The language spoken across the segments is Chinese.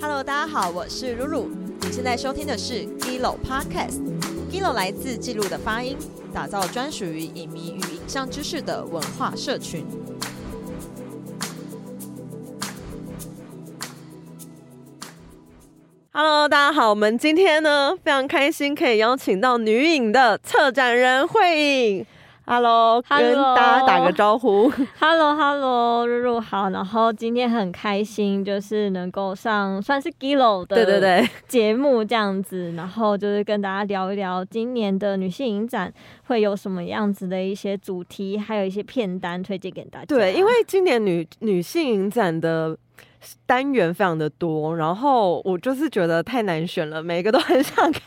Hello，大家好，我是露露。你现在收听的是 Gilo Podcast。Gilo 来自记录的发音，打造专属于影迷与影像知识的文化社群。Hello，大家好，我们今天呢非常开心可以邀请到女影的策展人慧颖。Hello，跟大家打个招呼。Hello，Hello，露露好。然后今天很开心，就是能够上算是 Gilo 的对对对节目这样子，然后就是跟大家聊一聊今年的女性影展会有什么样子的一些主题，还有一些片单推荐给大家。对，因为今年女女性影展的。单元非常的多，然后我就是觉得太难选了，每一个都 很想看。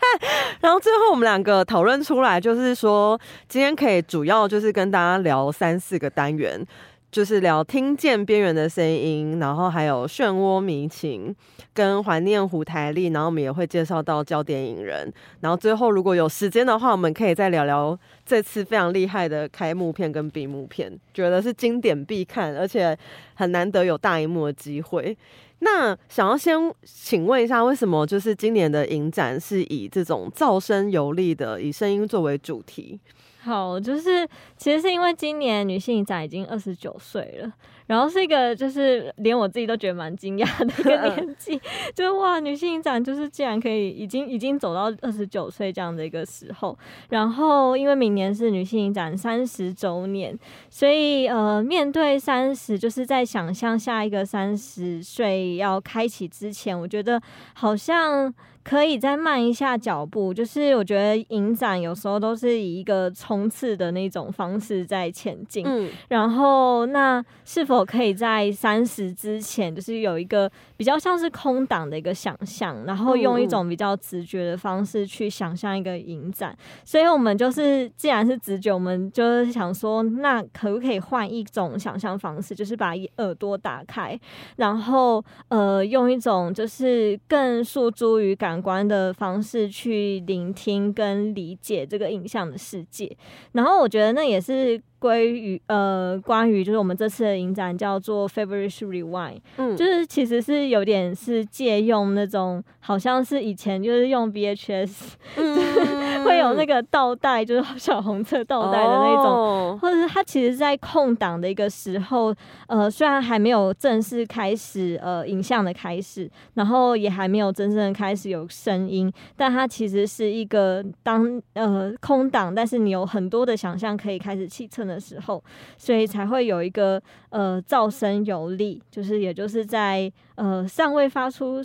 然后最后我们两个讨论出来，就是说今天可以主要就是跟大家聊三四个单元。就是聊听见边缘的声音，然后还有漩涡迷情跟怀念胡台丽，然后我们也会介绍到焦点影人，然后最后如果有时间的话，我们可以再聊聊这次非常厉害的开幕片跟闭幕片，觉得是经典必看，而且很难得有大荧幕的机会。那想要先请问一下，为什么就是今年的影展是以这种噪声游历的，以声音作为主题？好，就是其实是因为今年女性影展已经二十九岁了，然后是一个就是连我自己都觉得蛮惊讶的一个 年纪，就是哇，女性影展就是竟然可以已经已经走到二十九岁这样的一个时候，然后因为明年是女性影展三十周年，所以呃，面对三十，就是在想象下一个三十岁要开启之前，我觉得好像。可以再慢一下脚步，就是我觉得影展有时候都是以一个冲刺的那种方式在前进。嗯，然后那是否可以在三十之前，就是有一个比较像是空档的一个想象，然后用一种比较直觉的方式去想象一个影展？所以我们就是既然是直觉，我们就是想说，那可不可以换一种想象方式，就是把耳朵打开，然后呃，用一种就是更诉诸于感。观的方式去聆听跟理解这个影像的世界，然后我觉得那也是。关于呃，关于就是我们这次的影展叫做 Favorite Rewind，嗯，就是其实是有点是借用那种好像是以前就是用 VHS，嗯，会有那个倒带，就是小红色倒带的那种，或者是它其实在空档的一个时候，呃，虽然还没有正式开始呃影像的开始，然后也还没有真正的开始有声音，但它其实是一个当呃空档，但是你有很多的想象可以开始启程。的时候，所以才会有一个呃噪声游力，就是也就是在呃尚未发出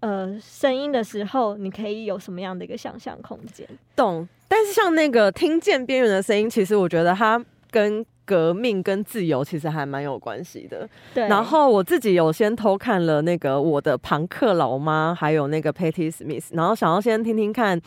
呃声音的时候，你可以有什么样的一个想象空间？懂。但是像那个听见边缘的声音，其实我觉得它跟革命跟自由其实还蛮有关系的。对。然后我自己有先偷看了那个我的朋克老妈，还有那个 Patty Smith，然后想要先听听看，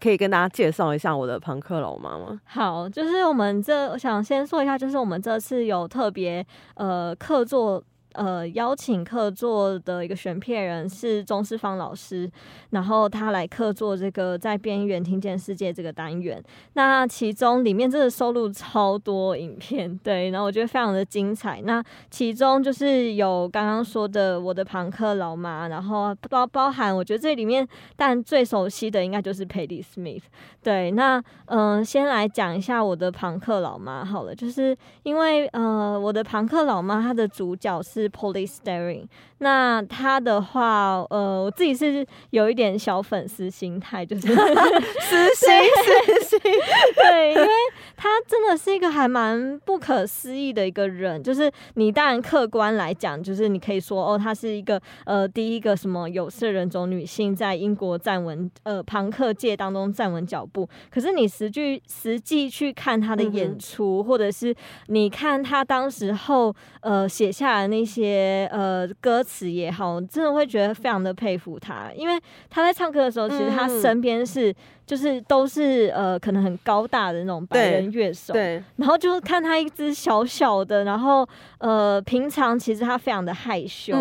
可以跟大家介绍一下我的朋克老妈吗？好，就是我们这我想先说一下，就是我们这次有特别呃客座。呃，邀请客座的一个选片人是钟世芳老师，然后他来客座这个在边缘听见世界这个单元。那其中里面真的收录超多影片，对，然后我觉得非常的精彩。那其中就是有刚刚说的我的朋克老妈，然后包包含我觉得这里面但最熟悉的应该就是 Patty Smith。对，那嗯，先来讲一下我的朋克老妈好了，就是因为呃，我的朋克老妈她的主角是。Police Staring，那他的话，呃，我自己是有一点小粉丝心态，就是私 心私心，对，因为他真的是一个还蛮不可思议的一个人，就是你当然客观来讲，就是你可以说哦，他是一个呃第一个什么有色人种女性在英国站稳呃朋克界当中站稳脚步，可是你实际实际去看他的演出，或者是你看他当时候呃写下来那些。些呃歌词也好，真的会觉得非常的佩服他，因为他在唱歌的时候，其实他身边是就是都是呃可能很高大的那种白人乐手，对，然后就看他一只小小的，然后呃平常其实他非常的害羞，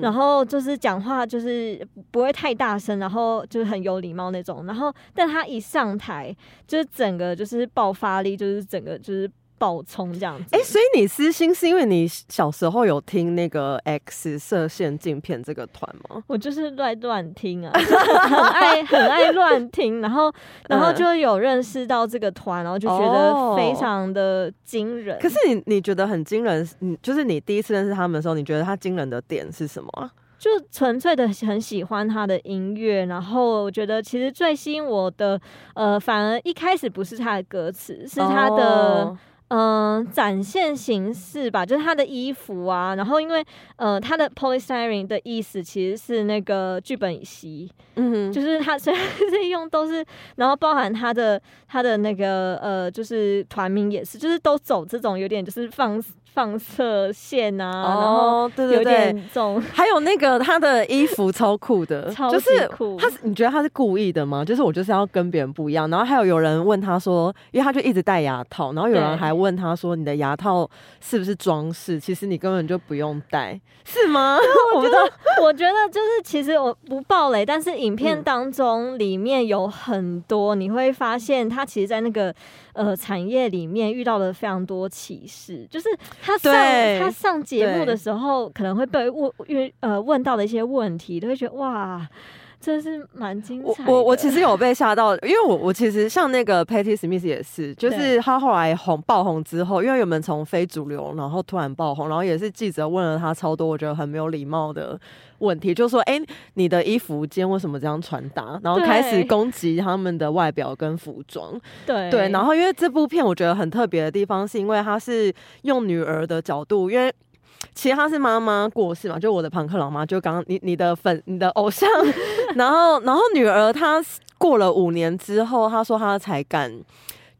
然后就是讲话就是不会太大声，然后就是很有礼貌那种，然后但他一上台就是整个就是爆发力，就是整个就是。爆冲这样子。哎、所以你私心是因为你小时候有听那个 X 射线镜片这个团吗？我就是乱乱听啊，很爱很爱乱听，然后然后嗯就有认识到这个团，然后就觉得非常的惊人。可是你你觉得很惊人，你就是你第一次认识他们的时候，你觉得他惊人的点是什么啊？就纯粹的很喜欢他的音乐，然后我觉得其实最吸引我的，呃，反而一开始不是他的歌词，是他的。哦嗯、展现形式吧，就是他的衣服啊，然后因为呃，他的 polystyrene 的意思其实是那个剧本乙烯，嗯哼，就是他 虽然是用都是，然后包含他的他的那个呃，就是团名也是，就是都走这种有点就是放放射线啊，然后哦，对对对。还有那个他的衣服超酷的，超级就是酷他是你觉得他是故意的吗？就是我就是要跟别人不一样。然后还有有人问他说，因为他就一直戴牙套，然后有人还问他说，你的牙套是不是装饰？其实你根本就不用戴，是吗？我 觉得。我觉得就是其实我不爆雷，但是影片嗯当中里面有很多，你会发现他其实，在那个呃产业里面遇到了非常多歧视，就是他上他上节目的时候，可能会被问因为呃问到的一些问题，都会觉得哇。真是蛮精我彩的。我我其实有被吓到，因为我我其实像那个 Patty Smith 也是，就是对他后来红爆红之后，因为原本从非主流，然后突然爆红，然后也是记者问了他超多我觉得很没有礼貌的问题，就说：“哎、你的衣服今天为什么这样穿搭？”然后开始攻击他们的外表跟服装。对对，然后因为这部片我觉得很特别的地方，是因为它是用女儿的角度，因为。其实她是妈妈过世嘛，就我的朋克老妈，就刚刚你你的粉你的偶像，然后然后女儿她过了五年之后，她说她才敢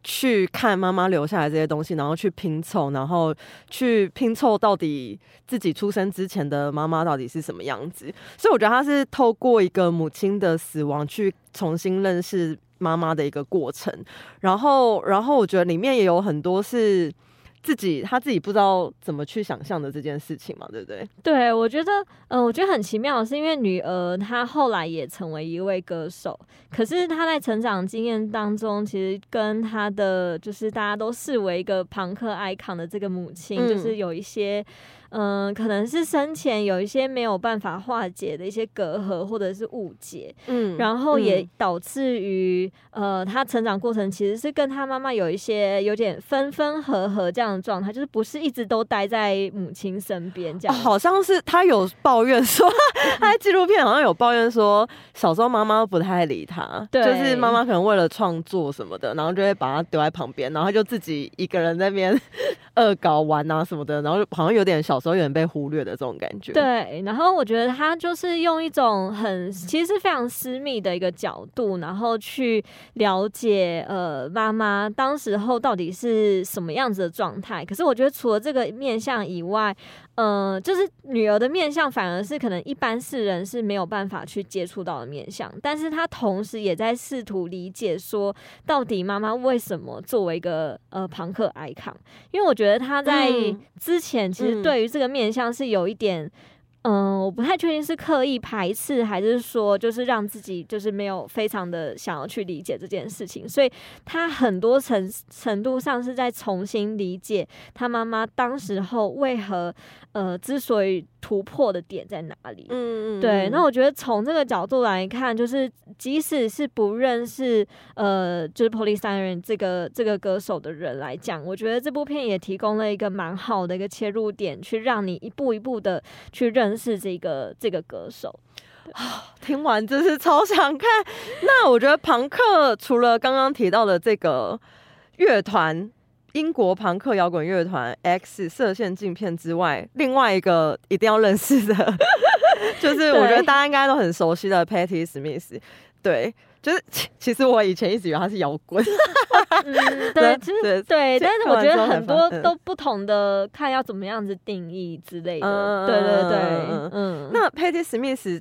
去看妈妈留下来这些东西，然后去拼凑，然后去拼凑到底自己出生之前的妈妈到底是什么样子。所以我觉得她是透过一个母亲的死亡去重新认识妈妈的一个过程。然后，然后我觉得里面也有很多是。自己他自己不知道怎么去想象的这件事情嘛，对不对？对，我觉得，嗯、我觉得很奇妙的是，因为女儿她后来也成为一位歌手，可是她在成长经验当中，其实跟她的就是大家都视为一个朋克 icon 的这个母亲，嗯就是有一些，嗯、可能是生前有一些没有办法化解的一些隔阂或者是误解，嗯然后也导致于呃，她成长过程其实是跟她妈妈有一些有点分分合合这样的状态，就是不是一直都待在母亲身边这哦，样。好像是他有抱怨说，他在纪录片好像有抱怨说，小时候妈妈不太理他，对就是妈妈可能为了创作什么的，然后就会把他丢在旁边，然后他就自己一个人在那边恶搞玩啊什么的，然后好像有点小时候有点被忽略的这种感觉。，对，然后我觉得他就是用一种很其实是非常私密的一个角度，然后去了解呃妈妈当时候到底是什么样子的状态。可是我觉得除了这个面相以外，呃，就是女儿的面相反而是可能一般世人是没有办法去接触到的面相，但是她同时也在试图理解说，到底妈妈为什么作为一个呃朋克 icon，因为我觉得她在嗯之前其实嗯对于这个面相是有一点。嗯，嗯我不太确定是刻意排斥，还是说就是让自己就是没有非常的想要去理解这件事情，所以他很多程程度上是在重新理解他妈妈当时候为何呃之所以突破的点在哪里。嗯嗯对，那我觉得从这个角度来看，就是即使是不认识呃，就是 Polystyrene 这个这个歌手的人来讲，我觉得这部片也提供了一个蛮好的一个切入点，去让你一步一步的去认识这个这个歌手。啊 听完真是超想看。那我觉得朋克除了刚刚提到的这个乐团。英国朋克摇滚乐团 X 射线镜片之外，另外一个一定要认识的，就是我觉得大家应该都很熟悉的 Patty Smith。对，就是其其实我以前一直以为他是摇滚，嗯，对，其实对但是我觉得很多都不同的，看要怎么样子定义之类的。嗯对对对嗯，那 Patty Smith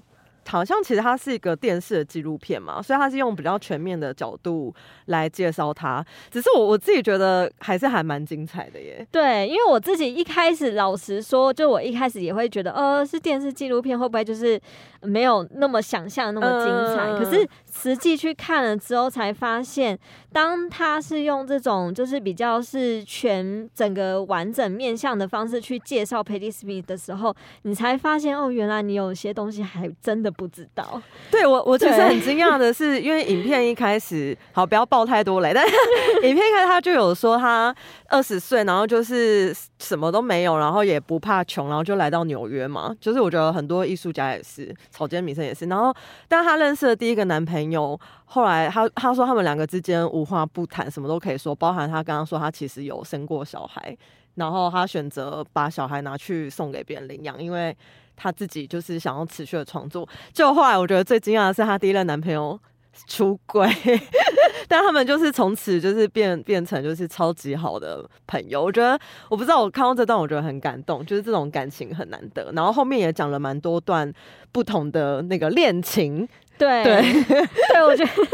好像其实它是一个电视的纪录片嘛，所以它是用比较全面的角度来介绍它。只是我我自己觉得还是还蛮精彩的耶。对，因为我自己一开始老实说，就我一开始也会觉得，呃，是电视纪录片，会不会就是没有那么想象那么精彩？可是实际去看了之后，才发现，当他是用这种就是比较是全整个完整面向的方式去介绍 Patti Smith 的时候，你才发现哦，原来你有些东西还真的不知道。对我，我其实很惊讶的是，因为影片一开始，好不要爆太多雷，但是 影片一开始他就有说他二十岁，然后就是什么都没有，然后也不怕穷，然后就来到纽约嘛。就是我觉得很多艺术家也是，草间弥生也是。然后，但他认识的第一个男朋友，朋友后来他他说他们两个之间无话不谈，什么都可以说，包含他刚刚说他其实有生过小孩，然后他选择把小孩拿去送给别人领养，因为。他自己就是想要持续的创作，就后来我觉得最惊讶的是，他第一任男朋友出轨，但他们就是从此就是变变成就是超级好的朋友。我觉得我不知道，我看到这段我觉得很感动，就是这种感情很难得。然后后面也讲了蛮多段不同的那个恋情。对对 对，我觉得这部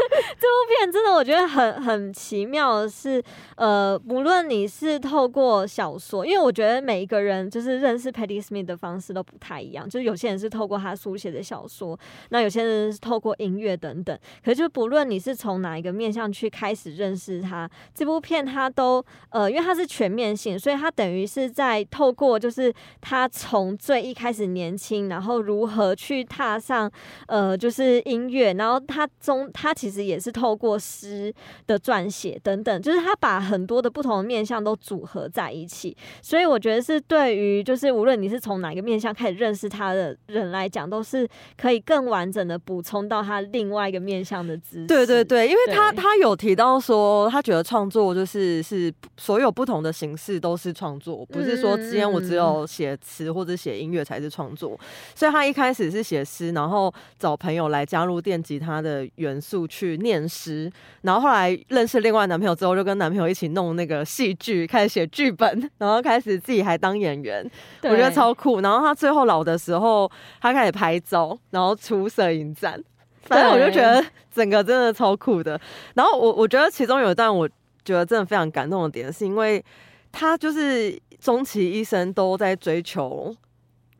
片真的我觉得很很奇妙的是，呃，不论你是透过小说，因为我觉得每一个人就是认识 Patty Smith 的方式都不太一样，就是有些人是透过他书写的小说，那有些人是透过音乐等等。可是就不论你是从哪一个面向去开始认识他，这部片他都呃，因为它是全面性，所以他等于是在透过就是他从最一开始年轻，然后如何去踏上呃，就是音。音乐，然后他中他其实也是透过诗的撰写等等，就是他把很多的不同的面向都组合在一起，所以我觉得是对于就是无论你是从哪个面向开始认识他的人来讲，都是可以更完整的补充到他另外一个面向的知识。对对对，因为他他有提到说，他觉得创作就是是所有不同的形式都是创作，不是说之前我只有写词或者写音乐才是创作，所以他一开始是写诗，然后找朋友来加入。入电吉他的元素去念诗，然后后来认识另外男朋友之后，就跟男朋友一起弄那个戏剧，开始写剧本，然后开始自己还当演员，我觉得超酷。然后他最后老的时候，他开始拍照，然后出摄影展，反正我就觉得 整个真的超酷的。然后我我觉得其中有一段，我觉得真的非常感动的点，是因为他就是终其一生都在追求。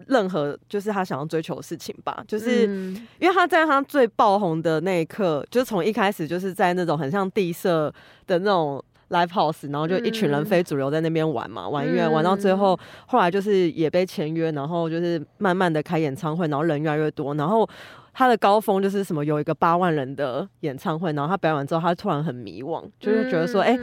任何就是他想要追求的事情吧，就是因为他在他最爆红的那一刻，就从一开始就是在那种很像地设的那种 live house，然后就一群人非主流在那边玩嘛，玩音乐玩到最后，后来就是也被签约，然后就是慢慢的开演唱会，然后人越来越多，然后。他的高峰就是什么，有一个八万人的演唱会，然后他表演完之后，他突然很迷惘，就是觉得说，哎，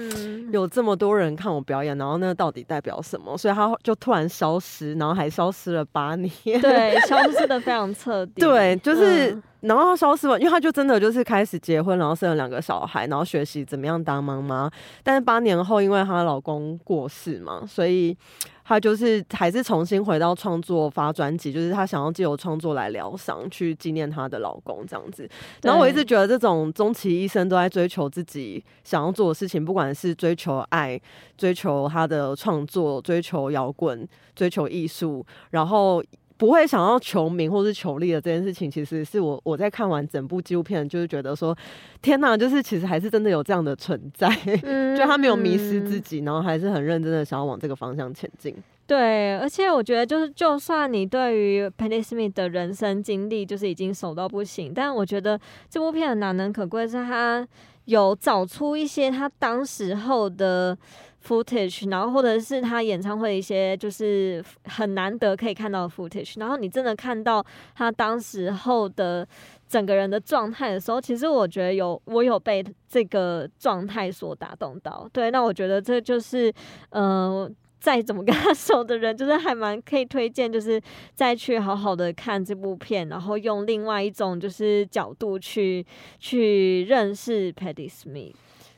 有这么多人看我表演，然后那到底代表什么？所以他就突然消失，然后还消失了八年，对，消失的非常彻底。对，就是，然后他消失了，因为他就真的就是开始结婚，然后生了两个小孩，然后学习怎么样当妈妈。但是八年后，因为她老公过世嘛，所以。她就是还是重新回到创作发专辑，就是她想要借由创作来疗伤，去纪念她的老公这样子。然后我一直觉得这种终其一生都在追求自己想要做的事情，不管是追求爱、追求他的创作、追求摇滚、追求艺术，然后。不会想要求名或是求利的这件事情，其实是我我在看完整部纪录片，就是觉得说，天哪，就是其实还是真的有这样的存在，就他没有迷失自己，然后还是很认真的想要往这个方向前进。对，而且我觉得就是，就算你对于 Penny Smith 的人生经历就是已经熟到不行，但我觉得这部片难能可贵是他有找出一些他当时候的。footage，然后或者是他演唱会一些就是很难得可以看到的 footage，然后你真的看到他当时候的整个人的状态的时候，其实我觉得有我有被这个状态所打动到。对，那我觉得这就是呃，再怎么跟他 熟的人，就是还蛮可以推荐，就是再去好好的看这部片，然后用另外一种就是角度去去认识 Patti Smith。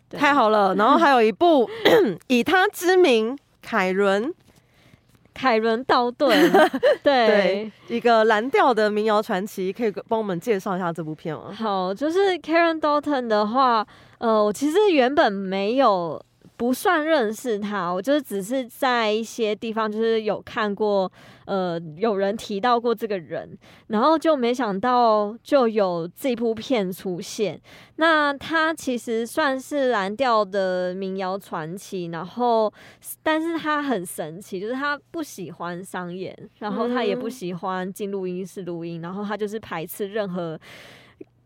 太好了，然后还有一部以他之名，凯伦，凯伦道顿，对，一个蓝调的民谣传奇，可以帮我们介绍一下这部片吗？好，就是 Karen Dalton 的话，呃，我其实原本没有不算认识他，我就是只是在一些地方就是有看过，呃，有人提到过这个人，然后就没想到就有这部片出现。那他其实算是蓝调的民谣传奇，然后但是他很神奇，就是他不喜欢商演，然后他也不喜欢进录音室录音，然后他就是排斥任何。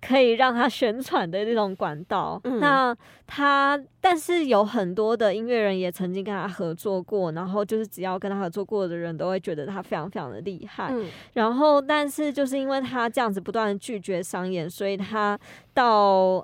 可以让他宣传的那种管道，那他但是有很多的音乐人也曾经跟他合作过，然后就是只要跟他合作过的人都会觉得他非常非常的厉害。然后，但是就是因为他这样子不断的拒绝商演，所以他到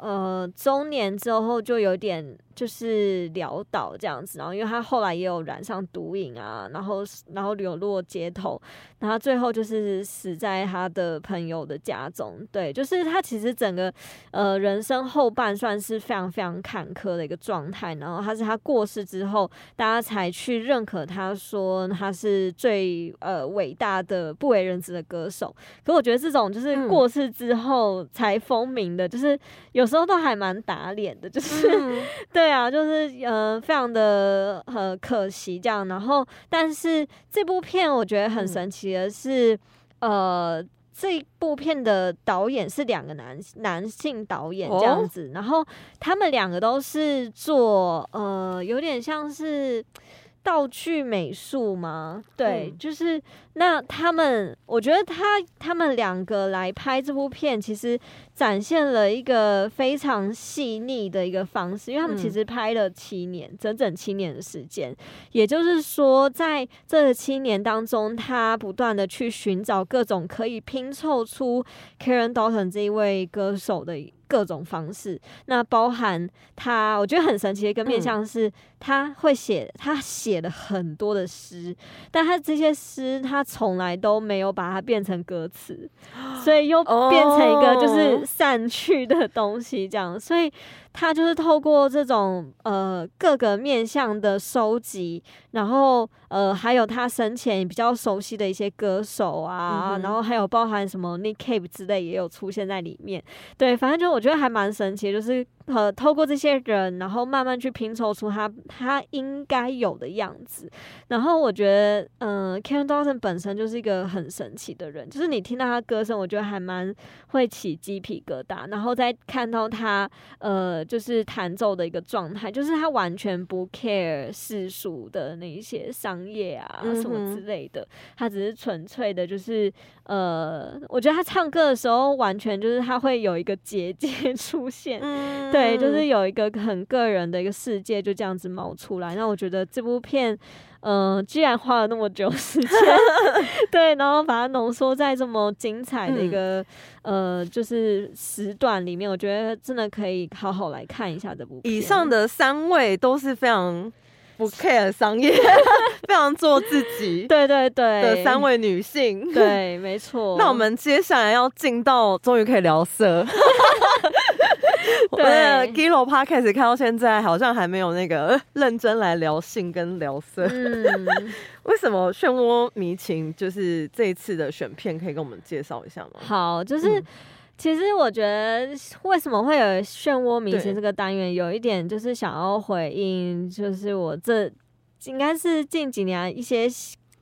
呃中年之后就有点。就是潦倒这样子，然后因为他后来也有染上毒瘾啊，然后然后流落街头，然后最后就是死在他的朋友的家中。对，就是他其实整个呃人生后半算是非常非常坎坷的一个状态。然后他是他过世之后，大家才去认可他说他是最呃伟大的不为人知的歌手。可我觉得这种就是过世之后才风靡的，就是有时候都还蛮打脸的，就是对。对啊，就是呃，非常的呃可惜这样。然后，但是这部片我觉得很神奇的是，呃，这部片的导演是两个男男性导演这样子，然后他们两个都是做呃，有点像是。道具美术吗？对，就是那他们，我觉得他他们两个来拍这部片，其实展现了一个非常细腻的一个方式，因为他们其实拍了七年，整整七年的时间。也就是说，在这七年当中，他不断的去寻找各种可以拼凑出 Karen Dalton 这一位歌手的。各种方式，那包含他，我觉得很神奇的一个面向是，他会写，他写了很多的诗，但他这些诗他从来都没有把它变成歌词，所以又变成一个就是散去的东西，这样，所以。他就是透过这种呃各个面向的收集，然后呃还有他生前比较熟悉的一些歌手啊，然后还有包含什么 Nick Cave 之类也有出现在里面。对，反正就我觉得还蛮神奇，就是。呃，透过这些人，然后慢慢去拼凑出他他应该有的样子。然后我觉得，嗯，Ken Dalton 本身就是一个很神奇的人，就是你听到他歌声，我觉得还蛮会起鸡皮疙瘩。然后再看到他，呃，就是弹奏的一个状态，就是他完全不 care 世俗的那一些商业啊什么之类的，他只是纯粹的，就是呃，我觉得他唱歌的时候，完全就是他会有一个结界 出现。对，就是有一个很个人的一个世界，就这样子冒出来。那我觉得这部片，嗯，既然花了那么久 时间，对，然后把它浓缩在这么精彩的一个呃，就是时段里面，我觉得真的可以好好来看一下这部。以上的三位都是非常。不 care 商业，非常做自己，对对对的三位女性，对，没错。那我们接下来要进到，终于可以聊色。对，Gillo Podcast 看到现在好像还没有那个认真来聊性跟聊色。嗯，为什么漩涡迷情就是这一次的选片，可以跟我们介绍一下吗？好，就是。其实我觉得，为什么会有漩涡迷情这个单元，有一点就是想要回应，就是我这应该是近几年一些。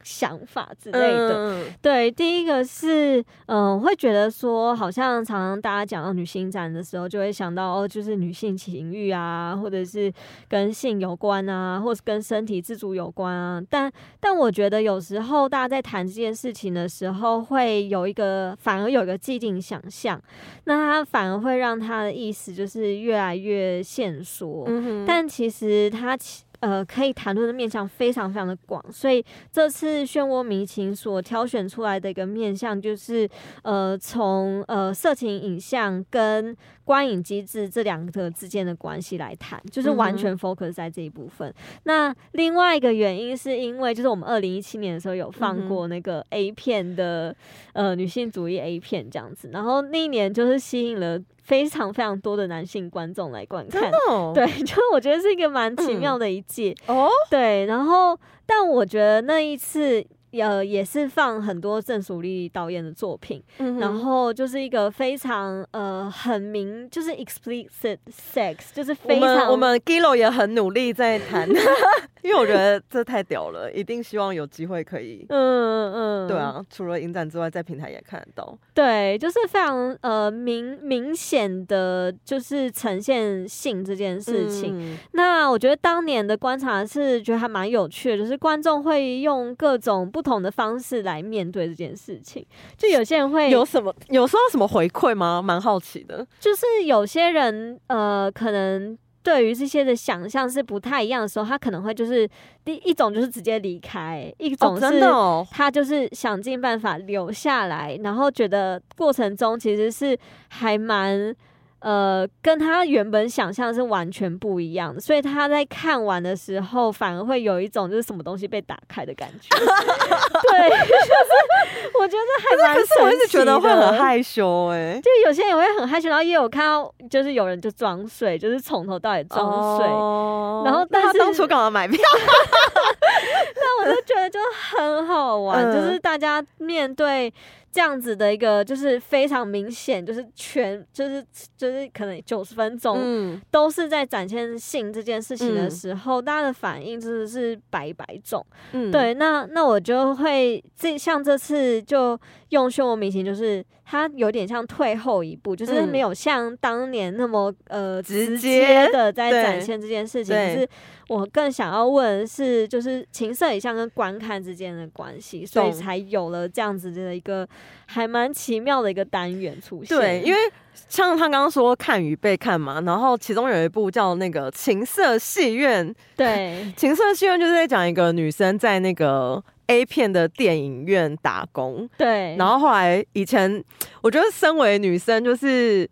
想法之类的，对，第一个是，嗯，会觉得说，好像常常大家讲到女性展的时候，就会想到哦，就是女性情欲啊，或者是跟性有关啊，或是跟身体自主有关啊。但但我觉得有时候大家在谈这件事情的时候，会有一个反而有一个既定想象，那它反而会让他的意思就是越来越线索。但其实它其呃，可以谈论的面向非常非常的广，所以这次漩涡迷情所挑选出来的一个面向，就是呃，从呃色情影像跟观影机制这两个之间的关系来谈，就是完全 focus 在这一部分。那另外一个原因是因为，就是我们二零一七年的时候有放过那个 A 片的呃女性主义 A 片这样子，然后那一年就是吸引了。非常非常多的男性观众来观看，对，就我觉得是一个蛮奇妙的一届哦。对，然后但我觉得那一次呃也是放很多郑淑丽导演的作品，嗯然后就是一个非常呃很明，就是 explicit sex，就是非常们我们 Gilo 也很努力在谈，因为我觉得这太屌了，一定希望有机会可以。嗯嗯对，啊，除了影展之外，在平台也看得到。对，就是非常呃明明显的就是呈现性这件事情。嗯那我觉得当年的观察是觉得还蛮有趣的，就是观众会用各种不同的方式来面对这件事情。就有些人会有什么有收到什么回馈吗？蛮好奇的。就是有些人呃，可能对于这些的想象是不太一样的时候，他可能会就是第一种就是直接离开，一种哦，是、哦，他就是想尽办法留下来，然后觉得过程中其实是还蛮。呃，跟他原本想象是完全不一样的，所以他在看完的时候，反而会有一种就是什么东西被打开的感觉。对，就是我觉得还蛮可是我一直觉得会很害羞哎、就有些人也会很害羞，然后也有看到，就是有人就装睡，就是从头到尾装睡。哦然后但是他当初干嘛买票？那我就觉得就很好玩，嗯就是大家面对这样子的一个，就是非常明显，就是全，就是就是可能九十分钟。嗯，都是在展现性这件事情的嗯时候，大家的反应真的是百百种。嗯，对，那那我就会这像这次就用漩涡鸣情，就是它有点像退后一步，就是嗯没有像当年那么呃直直接接的在展现这件事情。可对是我更想要问的是，就是情色影像跟观看之间的关系，所以才有了这样子的一个还蛮奇妙的一个单元出现。对，因为像他刚刚说看与被看嘛，然后其中有一部叫那个《情色戏院》，对情色戏院就是在讲一个女生在那个 A 片的电影院打工，对，然后后来以前 我觉得身为女生就是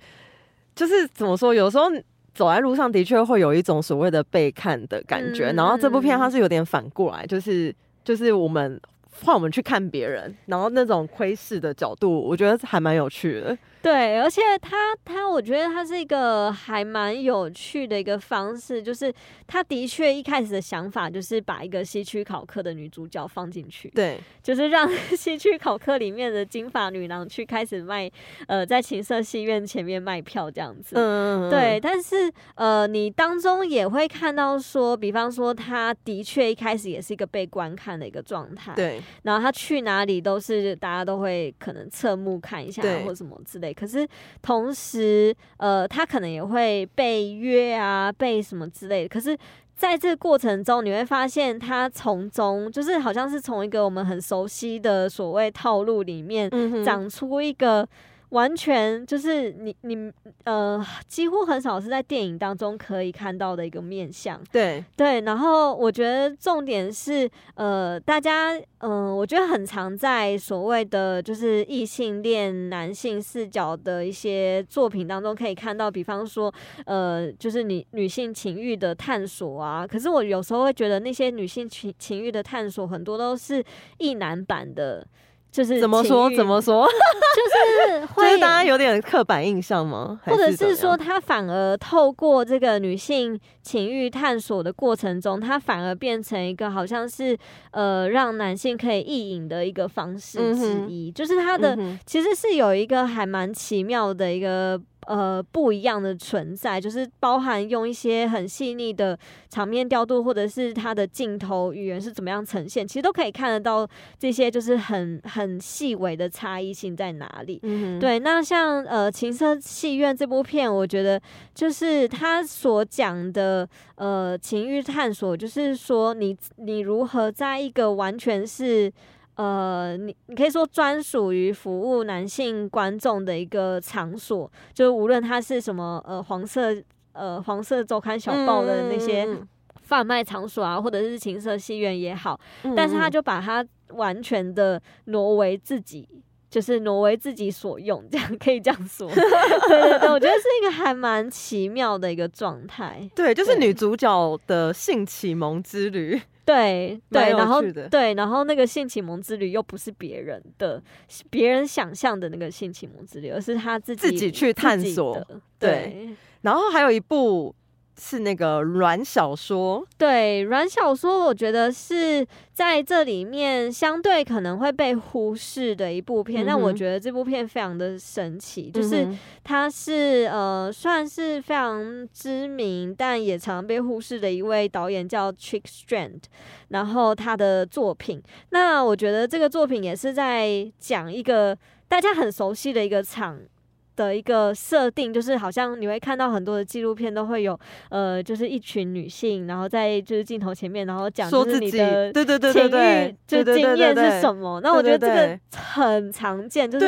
就是怎么说，有时候。走在路上的确会有一种所谓的被看的感觉，嗯然后这部片它是有点反过来，就是就是我们换我们去看别人，然后那种窥视的角度，我觉得还蛮有趣的。对，而且他他，我觉得他是一个还蛮有趣的一个方式，就是他的确一开始的想法就是把一个西区考克的女主角放进去，对，就是让 西区考克里面的金发女郎去开始卖，呃，在情色戏院前面卖票这样子。嗯嗯，对，但是呃，你当中也会看到说，比方说，他的确一开始也是一个被观看的一个状态，对，然后他去哪里都是大家都会可能侧目看一下对或什么之类。可是同时，呃，他可能也会被约啊，被什么之类的。可是在这个过程中，你会发现他从中就是好像是从一个我们很熟悉的所谓套路里面长出一个。完全就是你你呃，几乎很少是在电影当中可以看到的一个面相。对，对，然后我觉得重点是，呃，大家，嗯、我觉得很常在所谓的就是异性恋男性视角的一些作品当中可以看到，比方说，呃，就是女女性情欲的探索啊。可是我有时候会觉得那些女性情情欲的探索很多都是异男版的，就是怎么说怎么说，就是就会是大家有点刻板印象吗？或者是说，他反而透过这个女性情欲探索的过程中，他反而变成一个好像是呃让男性可以意淫的一个方式之一，就是他的、嗯其实是有一个还蛮奇妙的一个。呃，不一样的存在，就是包含用一些很细腻的场面调度，或者是它的镜头语言是怎么样呈现，其实都可以看得到这些就是很很细微的差异性在哪里。嗯，对，那像呃《情色戏院》这部片，我觉得就是他所讲的呃情欲探索，就是说你你如何在一个完全是呃你你可以说专属于服务男性观众的一个场所，就是无论它是什么呃黄色呃黄色周刊小报的那些嗯。贩卖场所啊，或者是情色戏院也好，嗯但是他嗯。就把它完全的挪为自己，就是挪为自己所用，这样可以这样说。对对对，我觉得是一个还蛮奇妙的一个状态。对，就是女主角的性启蒙之旅，对 对，然后对，然后那个性启蒙之旅又不是别人的，是别人想象的那个性启蒙之旅，而是他自己自己去探索对然后还有一部是那个软小说，对软小说，我觉得是在这里面相对可能会被忽视的一部片，但我觉得这部片非常的神奇，就是它是呃算是非常知名，但也常被忽视的一位导演叫 Chick Strand，然后他的作品，那我觉得这个作品也是在讲一个大家很熟悉的一个场。的一个设定，就是好像你会看到很多的纪录片都会有，呃，就是一群女性，然后在就是镜头前面，然后讲就是你的对对对对对，就经验是什么？那我觉得这个很常见，就是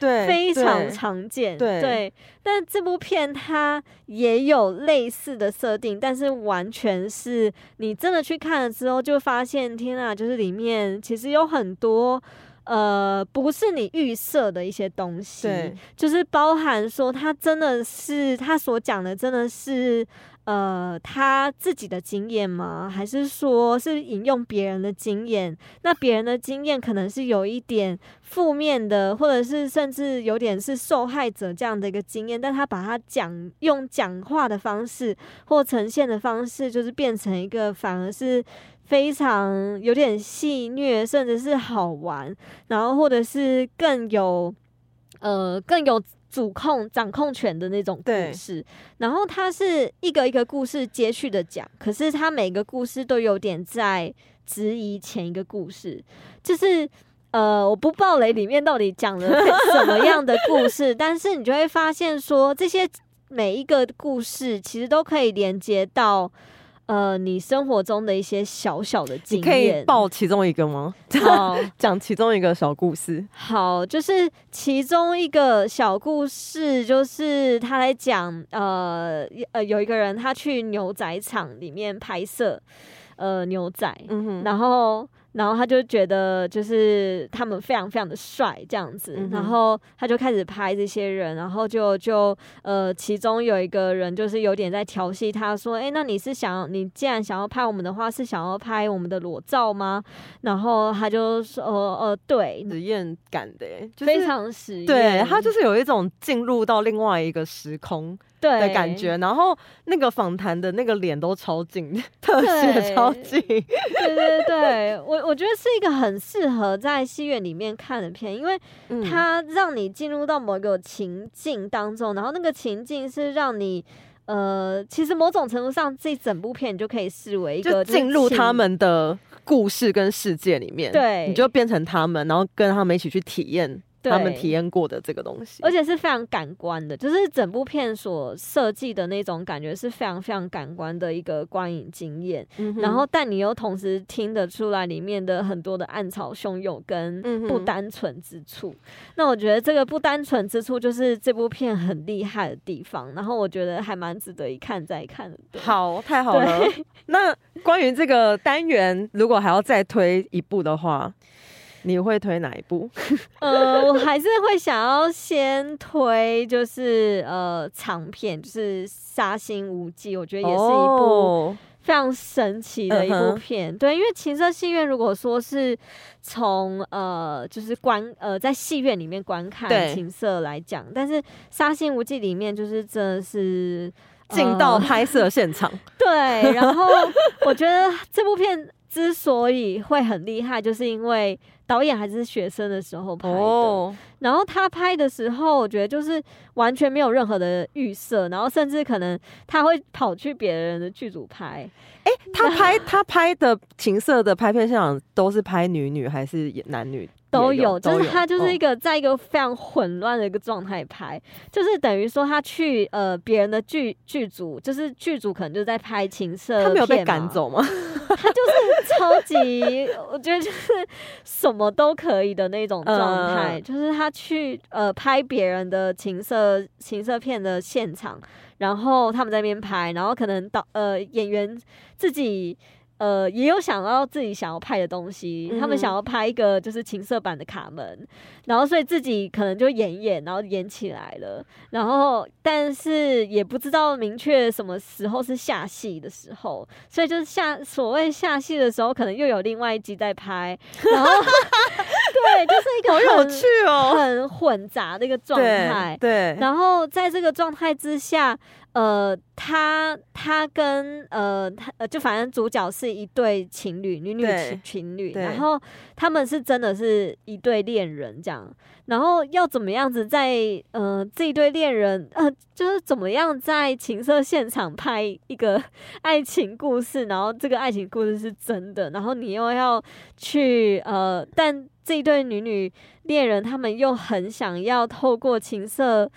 对非常常见，对。但这部片它也有类似的设定，但是完全是你真的去看了之后，就发现天啊，就是里面其实有很多。呃，不是你预设的一些东西，就是包含说他真的是他所讲的，真的是呃他自己的经验吗？还是说是引用别人的经验？那别人的经验可能是有一点负面的，或者是甚至有点是受害者这样的一个经验，但他把他讲用讲话的方式或呈现的方式，就是变成一个反而是。非常有点戏虐，甚至是好玩，然后或者是更有呃更有主控掌控权的那种故事。然后它是一个一个故事接续的讲，可是它每个故事都有点在质疑前一个故事，就是呃我不暴雷里面到底讲了什么样的故 事，但是你就会发现说这些每一个故事其实都可以连接到。呃，你生活中的一些小小的经验，可以报其中一个吗？好，讲其中一个小故事。好，就是其中一个小故事，就是他来讲，呃呃，有一个人他去牛仔场里面拍摄，呃，牛仔，然后。然后他就觉得就是他们非常非常的帅这样子，然后他就开始拍这些人，然后就就呃，其中有一个人就是有点在调戏他，说：“哎，那你是想你既然想要拍我们的话，是想要拍我们的裸照吗？”然后他就说：“呃，对，实验感的，非常实验，对他就是有一种进入到另外一个时空。”的感觉，然后那个访谈的那个脸都超近，特写超近。对对对，我我觉得是一个很适合在戏院里面看的片，因为它让你进入到某一个情境当中，然后那个情境是让你呃，其实某种程度上，这整部片你就可以视为一个进入他们的故事跟世界里面，对，你就变成他们，然后跟他们一起去体验。他们体验过的这个东西，而且是非常感官的，就是整部片所设计的那种感觉是非常非常感官的一个观影经验。然后，但你又同时听得出来里面的很多的暗潮汹涌跟不单纯之处。那我觉得这个不单纯之处就是这部片很厉害的地方。然后我觉得还蛮值得一看再看的。好，太好了。那关于这个单元，如果还要再推一部的话。你会推哪一部？呃，我还是会想要先推，就是呃长片，就是《杀心无忌》，我觉得也是一部非常神奇的一部片。对，因为情色戏院如果说是从呃就是观呃在戏院里面观看情色来讲，但是《杀心无忌》里面就是真的是进到拍摄现场。对，然后我觉得这部片之所以会很厉害，就是因为。导演还是学生的时候拍的，然后他拍的时候，我觉得就是完全没有任何的预设，然后甚至可能他会跑去别人的剧组拍。哎，他拍他拍的情色的拍片现场都是拍女女还是男女？都有，就是他就是一个在一个非常混乱的一个状态拍，就是等于说他去呃别人的剧剧组，就是剧组可能就在拍情色，他没有被赶走吗？他就是超级，我觉得就是什么都可以的那种状态，就是他去呃拍别人的情色情色片的现场，然后他们在那边拍，然后可能导呃演员自己。呃，也有想要自己想要拍的东西，他们想要拍一个就是情色版的卡门，然后所以自己可能就演演，然后演起来了，然后但是也不知道明确什么时候是下戏的时候，所以就是下所谓下戏的时候，可能又有另外一集在拍，然后 对，就是一个好有趣哦，很混杂的一个状态，对，然后在这个状态之下。呃，他他跟呃他呃，就反正主角是一对情侣，女女对情情侣，然后他们是真的是一对恋人这样，然后要怎么样子在呃这一对恋人呃就是怎么样在情色现场拍一个 爱情故事，然后这个爱情故事是真的，然后你又要去呃，但这一对女女恋人他们又很想要透过情色。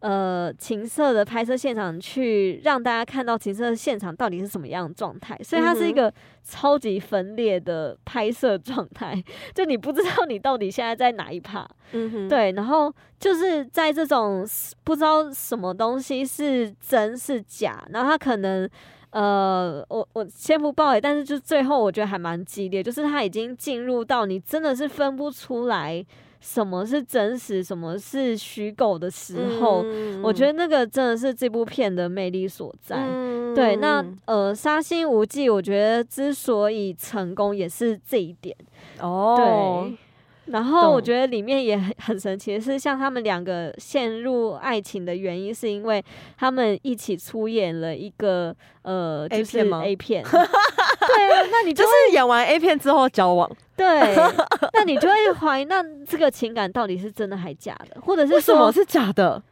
呃，情色的拍摄现场去让大家看到情色现场到底是什么样的状态，所以它是一个超级分裂的拍摄 状态，就你不知道你到底现在在哪一趴，嗯哼，对，然后就是在这种不知道什么东西是真是假，然后他可能。呃，我我先不报诶，但是就最后我觉得还蛮激烈，就是他已经进入到你真的是分不出来什么是真实，什么是虚构的时候，我觉得得那个真的是这部片的魅力所在。嗯对，那呃，《杀心无忌》我觉得之所以成功，也是这一点。哦，对，然后我觉得里面也很很神奇的是，像他们两个陷入爱情的原因，是因为他们一起出演了一个呃就是片吗 A 片。对啊，那你就就是演完 A 片之后交往，对，那你就会怀疑，那这个情感到底是真的还假的，或者是什么是假的？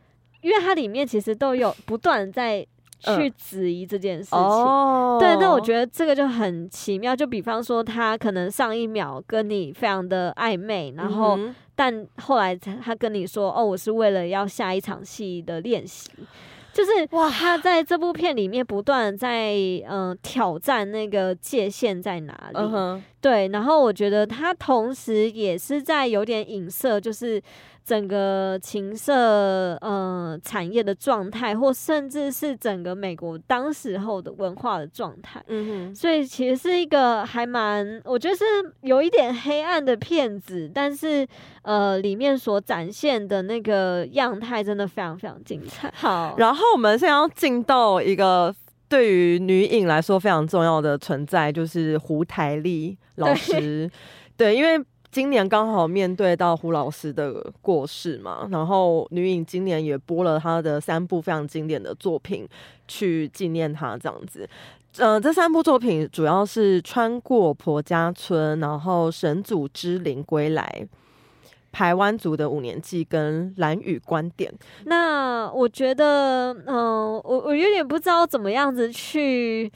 因为它里面其实都有不断在去嗯质疑这件事情。哦，对，那我觉得这个就很奇妙。就比方说，他可能上一秒跟你非常的暧昧，然后、嗯但后来他他跟你说，哦，我是为了要下一场戏的练习。就是哇他在这部片里面不断在嗯、呃挑战那个界限在哪里，对，然后我觉得他同时也是在有点影射，就是整个情色呃产业的状态，或甚至是整个美国当时候的文化的状态。嗯哼，所以其实是一个还蛮，我觉得是有一点黑暗的片子，但是呃，里面所展现的那个样态真的非常非常精彩。好，然后我们现在要进到一个对于女影来说非常重要的存在，就是胡台丽 老师。对，因为今年刚好面对到胡老师的过世嘛，然后女影今年也播了她的三部非常经典的作品去纪念她，这样子。呃，这三部作品主要是《穿过婆家村》，然后《神祖之灵归来》。台湾族的五年祭跟蓝语观点，那我觉得，嗯、我我有点不知道怎么样子去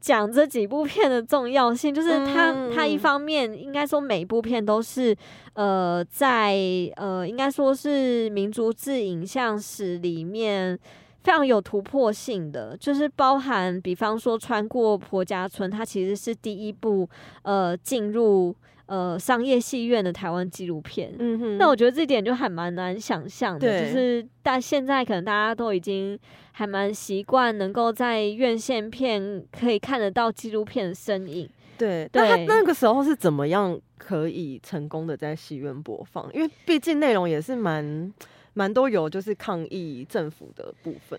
讲这几部片的重要性。就是它，嗯它一方面应该说每部片都是，呃，在呃，应该说是民族志影像史里面。非常有突破性的，就是包含，比方说穿过婆家村，它其实是第一部呃进入呃商业戏院的台湾纪录片。嗯哼那我觉得这点就还蛮难想象的，就是但现在可能大家都已经还蛮习惯能够在院线片可以看得到纪录片的身影。对，那他那个时候是怎么样可以成功的在戏院播放？因为毕竟内容也是蛮蛮多有就是抗议政府的部分。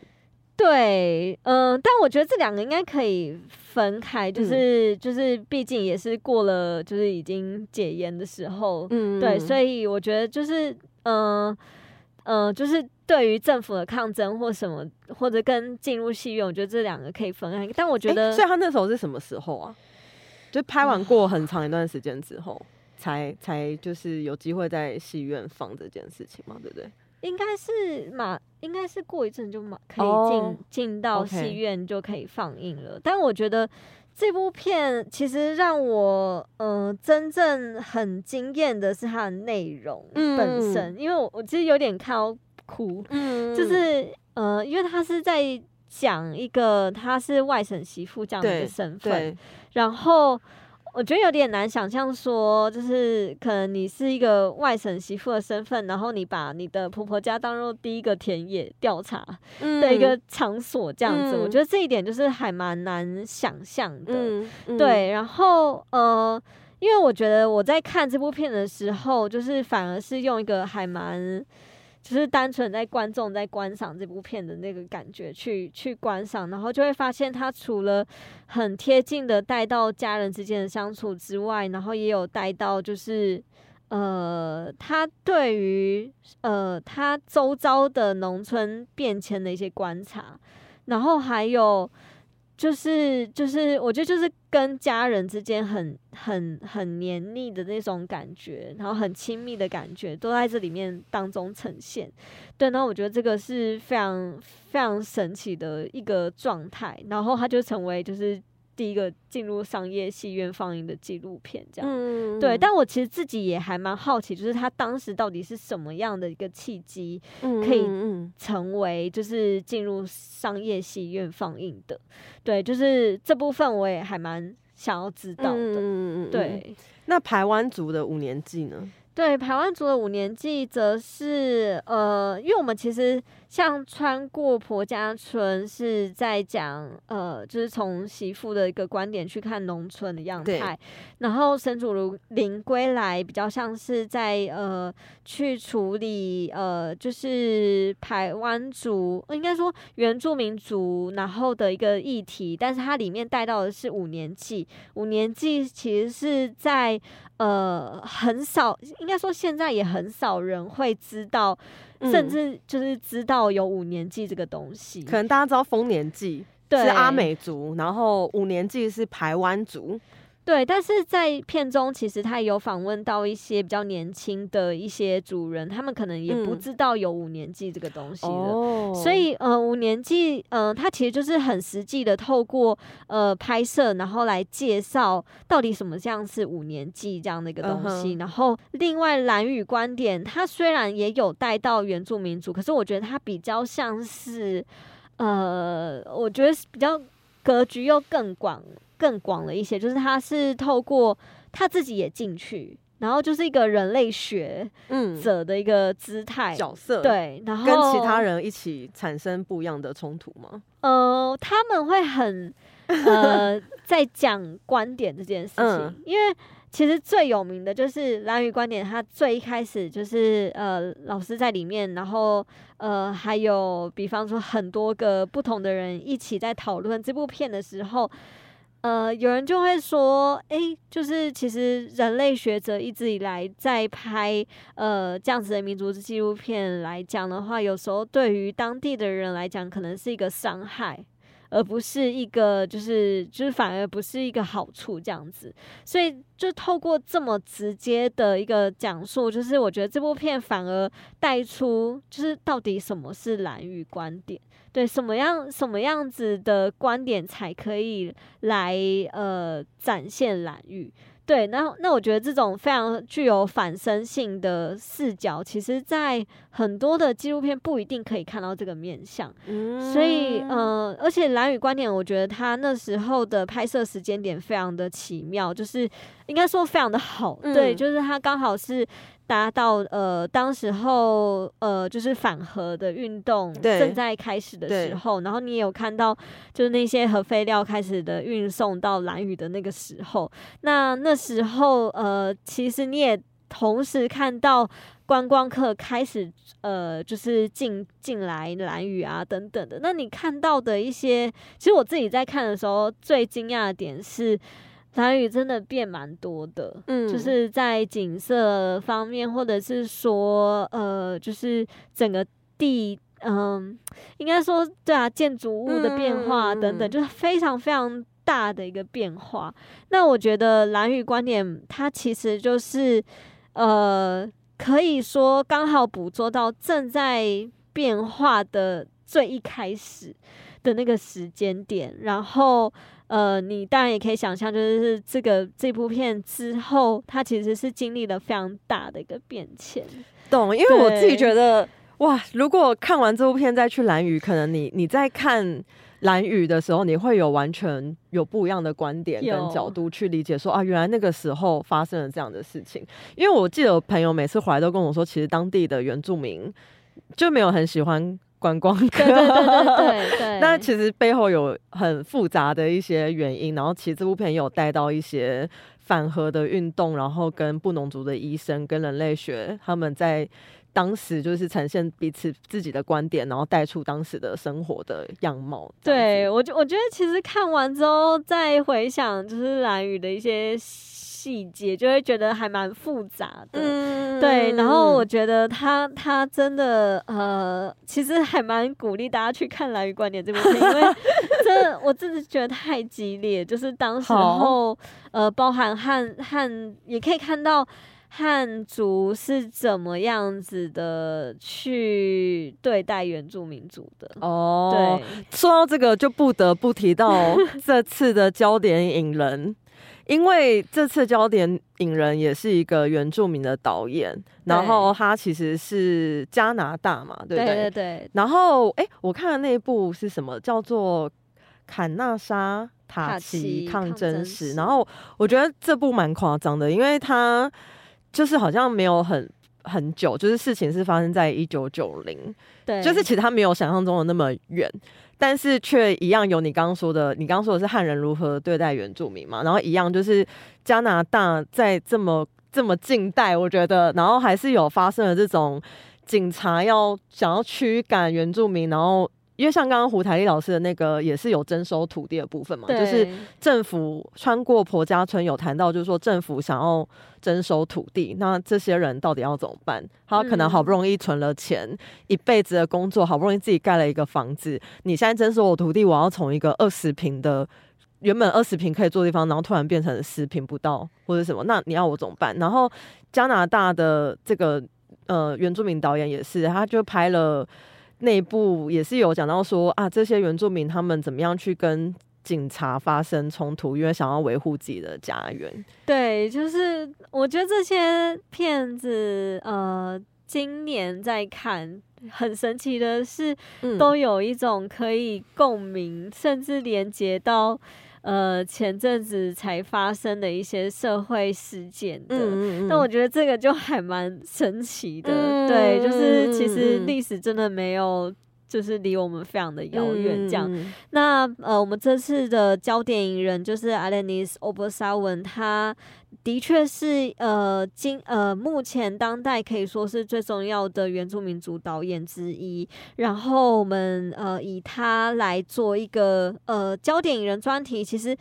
对，嗯、但我觉得这两个应该可以分开，嗯就是、就是，毕竟也是过了就是已经解严的时候，嗯对，所以以我觉得就是，嗯、嗯、就是对于政府的抗争或什么，或者跟进入戏院，我觉得这两个可以分开。但我觉得，所以他那时候是什么时候啊？就拍完过很长一段时间之后，才才就是有机会在戏院放这件事情嘛，对不对？应该是马，应该是过一阵就马可以哦进进到戏院就可以放映了。但我觉得这部片其实让我嗯、呃真正很惊艳的是它的内容本身，因为我我其实有点看到哭，嗯。就是呃，因为他是在讲一个他是外省媳妇这样的一对个身份，然后我觉得有点难想象说，就是可能你是一个外省媳妇的身份，然后你把你的婆婆家当做第一个田野调查的一个场所这样子，嗯我觉得这一点就是还蛮难想象的。嗯，嗯，对，然后呃，因为我觉得我在看这部片的时候，就是反而是用一个还蛮。就是单纯在观众在观赏这部片的那个感觉去去观赏，然后就会发现他除了很贴近的带到家人之间的相处之外，然后也有带到就是呃，他对于呃他周遭的农村变迁的一些观察。然后还有就是就是我觉得就是跟家人之间很很很黏腻的那种感觉，然后很亲密的感觉都在这里面当中呈现。对，那我觉得这个是非常非常神奇的一个状态，然后它就成为就是。第一个进入商业戏院放映的纪录片，这样，嗯对。但我其实自己也还蛮好奇，就是他当时到底是什么样的一个契机，可以嗯成为就是进入商业戏院放映的？对，就是这部分我也还蛮想要知道的。对，那台湾族的五年祭呢？对，台湾族的五年祭则是呃，因为我们其实像穿过婆家村是在讲呃，就是从媳妇的一个观点去看农村的样态，然后神主如临归来比较像是在呃去处理呃，就是台湾族应该说原住民族然后的一个议题，但是它里面带到的是五年祭，五年祭其实是在。呃，很少，应该说现在也很少人会知道，甚至就是知道有五年祭这个东西。可能大家知道丰年祭是阿美族，然后五年祭是排湾族。对，但是在片中，其实他有访问到一些比较年轻的一些主人，他们可能也不知道有五年祭这个东西的，所以呃，五年祭，嗯，它其实就是很实际的，透过呃拍摄，然后来介绍到底什么像是五年祭这样的一个东西。然后另外蓝宇观点，它虽然也有带到原住民族，可是我觉得它比较像是，呃，我觉得比较格局又更广。更广了一些，就是他是透过他自己也进去，然后就是一个人类学者的一个姿态角色，对，然后跟其他人一起产生不一样的冲突吗？呃，他们会很呃 在讲观点这件事情，因为其实最有名的就是蓝宇观点，他最一开始就是呃老师在里面，然后呃还有比方说很多个不同的人一起在讨论这部片的时候。呃，有人就会说，哎，就是其实人类学者一直以来在拍呃这样子的民族纪录片来讲的话，有时候对于当地的人来讲，可能是一个伤害，而不是一个就是就是反而不是一个好处这样子。所以就透过这么直接的一个讲述，就是我觉得这部片反而带出，就是到底什么是蓝玉观点。对，什么样什么样子的观点才可以来呃展现蓝玉？对，那那我觉得这种非常具有反身性的视角，其实在很多的纪录片不一定可以看到这个面相。嗯，所以呃，而且蓝宇观点，我觉得他那时候的拍摄时间点非常的奇妙，就是应该说非常的好。对，就是他刚好是。达到呃，当时候呃，就是反核的运动正在开始的时候，然后你也有看到，就是那些核废料开始的运送到蓝屿的那个时候，那那时候呃，其实你也同时看到观光客开始呃，就是进进来蓝屿啊等等的。那你看到的一些，其实我自己在看的时候最惊讶的点是。蓝雨真的变蛮多的，嗯，就是在景色方面，或者是说，呃，就是整个地，嗯，应该说，对啊，建筑物的变化等等，就是非常非常大的一个变化。那我觉得蓝雨观点，它其实就是，呃，可以说刚好捕捉到正在变化的最一开始的那个时间点，然后。呃，你当然也可以想象，就是这个这部片之后，它其实是经历了非常大的一个变迁。懂，因为我自己觉得，哇，如果看完这部片再去蓝宇，可能你你在看蓝雨的时候，你会有完全有不一样的观点跟角度去理解，说啊，原来那个时候发生了这样的事情。因为我记得我朋友每次回来都跟我说，其实当地的原住民就没有很喜欢。观光客，对对对对 那其实背后有很复杂的一些原因，然后其实这部片有带到一些反核的运动，然后跟布农族的医生跟人类学他们在当时就是呈现彼此自己的观点，然后带出当时的生活的样貌。对我觉我觉得其实看完之后再回想，就是蓝宇的一些。细节就会觉得还蛮复杂的，对。然后我觉得他他真的呃，其实还蛮鼓励大家去看《蓝宇观点》这部片，因为 真的我真的觉得太激烈。就是当时候呃，包含汉汉也可以看到汉族是怎么样子的去对待原住民族的哦。对，说到这个就不得不提到 这次的焦点引人。因为这次焦点引人也是一个原住民的导演，然后他其实是加拿大嘛，对不对？对对。然后，哎，我看的那一部是什么？叫做《坎纳沙塔奇抗争史》。然后我觉得这部蛮夸张的，因为他就是好像没有很很久，就是事情是发生在一九九零，对，就是其实他没有想象中的那么远。但是却一样有你刚刚说的，你刚刚说的是汉人如何对待原住民嘛？然后一样就是加拿大在这么 这么近代，我觉得，然后还是有发生了这种警察要想要驱赶原住民，然后。因为像刚刚胡台丽老师的那个也是有征收土地的部分嘛，就是政府穿过婆家村有谈到，就是说政府想要征收土地，那这些人到底要怎么办？他可能好不容易存了钱，一辈子的工作，好不容易自己盖了一个房子，你现在征收我土地，我要从一个二十平的原本二十平可以住地方，然后突然变成十平不到或者什么，那你要我怎么办？然后加拿大的这个呃原住民导演也是，他就拍了。内部也是有讲到说啊，这些原住民他们怎么样去跟警察发生冲突，因为想要维护自己的家园。对，就是我觉得这些片子，呃，今年在看，很神奇的是，都有一种可以共鸣，甚至连接到。呃，前阵子才发生的一些社会事件的，但我觉得这个就还蛮神奇的，对，就是其实历史真的没有，就是离我们非常的遥远这样。那呃，我们这次的焦点影人就是 Alenis Obersauen，他。的确是，呃，今呃，目前当代可以说是最重要的原住民族导演之一。然后我们呃以他来做一个呃焦点影人专题，其实。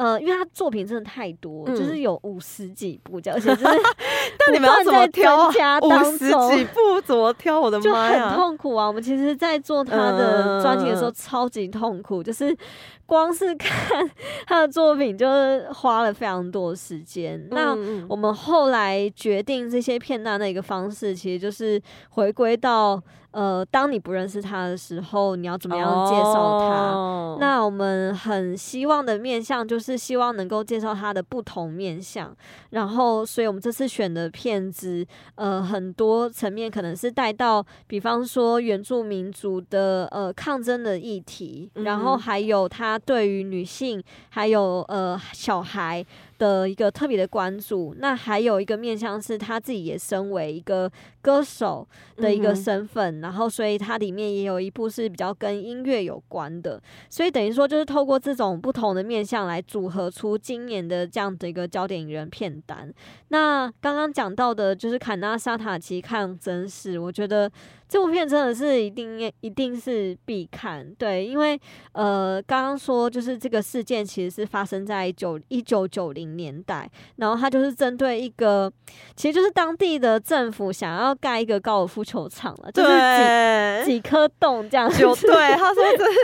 呃，因为他作品真的太多，就是有五十几部，而且就是，但你们要怎么挑？五十几部怎么挑？我的妈呀，很痛苦啊！我们其实，在做他的专辑的时候，超级痛苦，就是光是看 他的作品，就是花了非常多时间。那我们后来决定这些片段的一个方式，其实就是回归到。呃，当你不认识他的时候，你要怎么样介绍他？那我们很希望的面向就是希望能够介绍他的不同面向。然后，所以我们这次选的片子，呃，很多层面可能是带到，比方说原住民族的呃抗争的议题，然后还有他对于女性还有呃小孩。的一个特别的关注，那还有一个面向是他自己也身为一个歌手的一个身份，然后所以它里面也有一部是比较跟音乐有关的，所以等于说就是透过这种不同的面向来组合出今年的这样的一个焦点人片单。那刚刚讲到的就是坎纳沙塔奇抗争史，我觉得。这部片真的是一定一定是必看，对，因为呃，刚刚说就是这个事件其实是发生在九一九九零年代，然后它就是针对一个，其实就是当地的政府想要盖一个高尔夫球场了，就是几几颗洞这样，就对，他说这是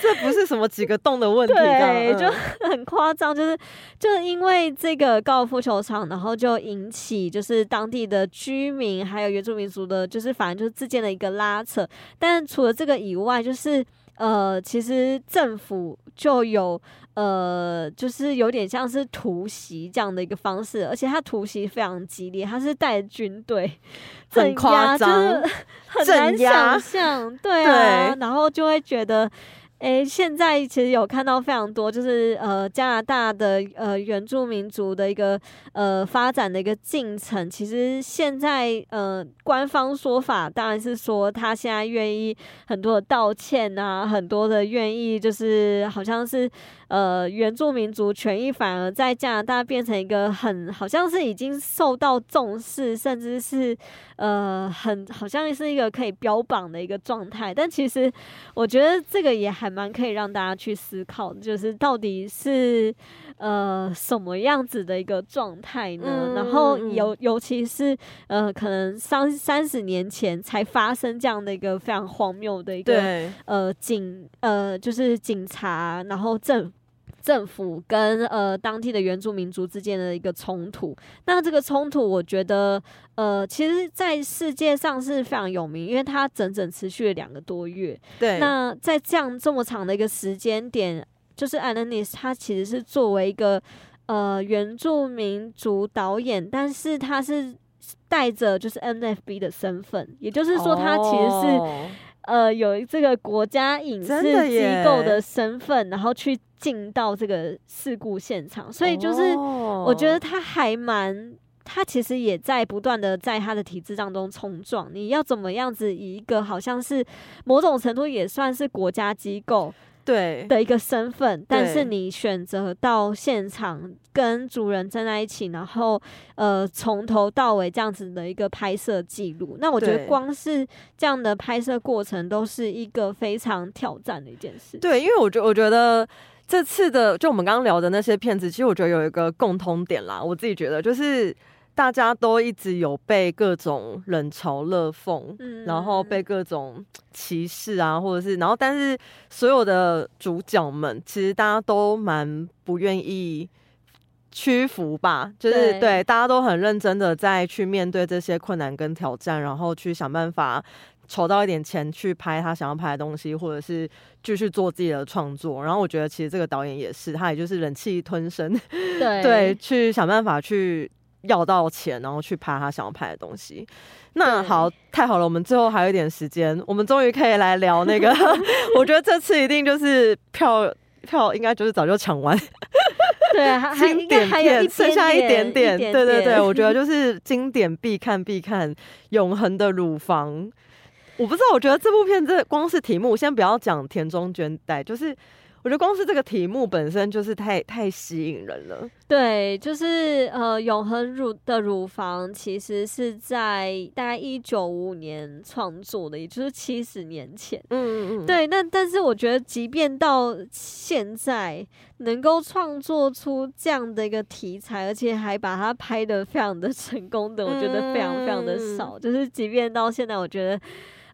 这不是什么几个洞的问题，对，就很夸张，就是就是因为这个高尔夫球场，然后就引起就是当地的居民还有原住民族的，就是反正就是。之间的一个拉扯，但除了这个以外，就是呃，其实政府就有呃，就是有点像是突袭这样的一个方式，而且他突袭非常激烈，他是带军队 很夸张，很难想象，对啊，然后就会觉得。诶，现在其实有看到非常多，就是呃加拿大的呃原住民族的一个呃发展的一个进程。其实现在呃官方说法当然是说他现在愿意很多的道歉啊，很多的愿意就是好像是呃原住民族权益反而在加拿大变成一个很好像是已经受到重视，甚至是呃很好像是一个可以标榜的一个状态。但其实我觉得这个也还。蛮可以让大家去思考，就是到底是呃什么样子的一个状态呢？然后尤尤其是呃，可能三三十年前才发生这样的一个非常荒谬的一个呃警呃就是警察，然后政政府跟呃当地的原住民族之间的一个冲突。那这个冲突，我觉得。呃，其实，在世界上是非常有名，因为它整整持续了两个多月。对。那在这样这么长的一个时间点，就是艾伦尼斯，他其实是作为一个呃原住民族导演，但是他是带着就是 NFB 的身份，也就是说，他其实是呃有这个国家影视机构的身份，然后去进到这个事故现场，所以就是我觉得他还蛮。他其实也在不断的在他的体制当中冲撞。你要怎么样子以一个好像是某种程度也算是国家机构对的一个身份，但是你选择到现场跟主人站在一起，然后呃从头到尾这样子的一个拍摄记录，那我觉得光是这样的拍摄过程都是一个非常挑战的一件事。对，因为我觉我觉得这次的就我们刚刚聊的那些片子，其实我觉得有一个共通点啦，我自己觉得就是。大家都一直有被各种冷嘲热讽，然后被各种歧视啊，或者是，然后但是所有的主角们，其实大家都蛮不愿意屈服吧，就是对大家都很认真的在去面对这些困难跟挑战，然后去想办法筹到一点钱去拍他想要拍的东西，或者是继续做自己的创作。然后我觉得其实这个导演也是，他也就是忍气吞声，对 对，去想办法去。要到钱，然后去拍他想要拍的东西。那好，太好了，我们最后还有一点时间，我们终于可以来聊那个。我觉得这次一定就是票票，应该就是早就抢完。对，经典片剩下一点点。对对对，我觉得就是经典必看必看，《永恒的乳房》。我不知道，我觉得这部片这光是题目，先不要讲田中绢代，就是。我觉得光是这个题目本身就是太太吸引人了。对，就是呃，永恒乳的乳房其实是在大概一九五五年创作的，也就是七十年前。嗯嗯嗯。对，那但是我觉得，即便到现在能够创作出这样的一个题材，而且还把它拍的非常的成功的，我觉得非常非常的少。就是即便到现在，我觉得。